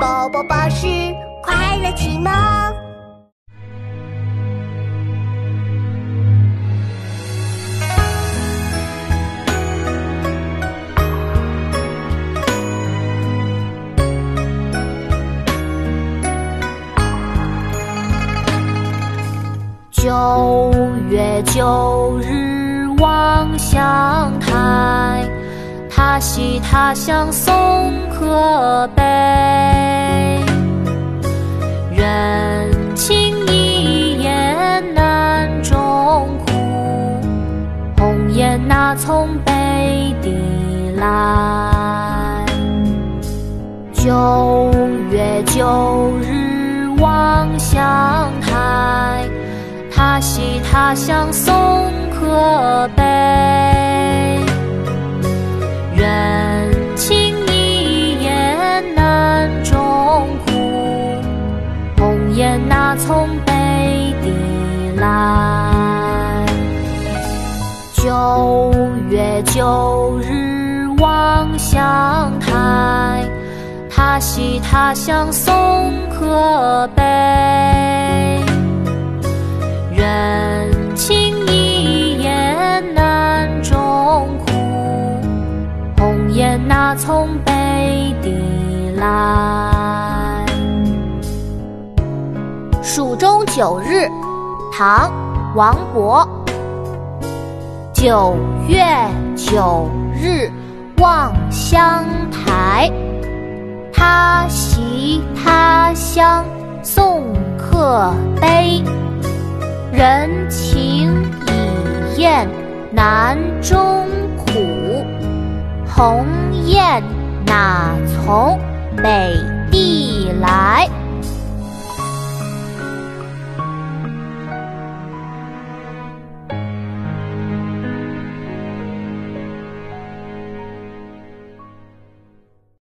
宝宝巴士快乐启蒙。九月九日望乡台，他兮他乡送客悲。那从北地来？九月九日望乡台。他兮他乡送客悲，人情一眼难终苦，红颜那从北地来？九日望乡台，他兮他乡送客悲。人情一眼难终苦，红颜哪从北地来？蜀中九日，唐·王勃。九月九日望乡台，他席他乡送客悲。人情已厌难中苦，鸿雁哪从北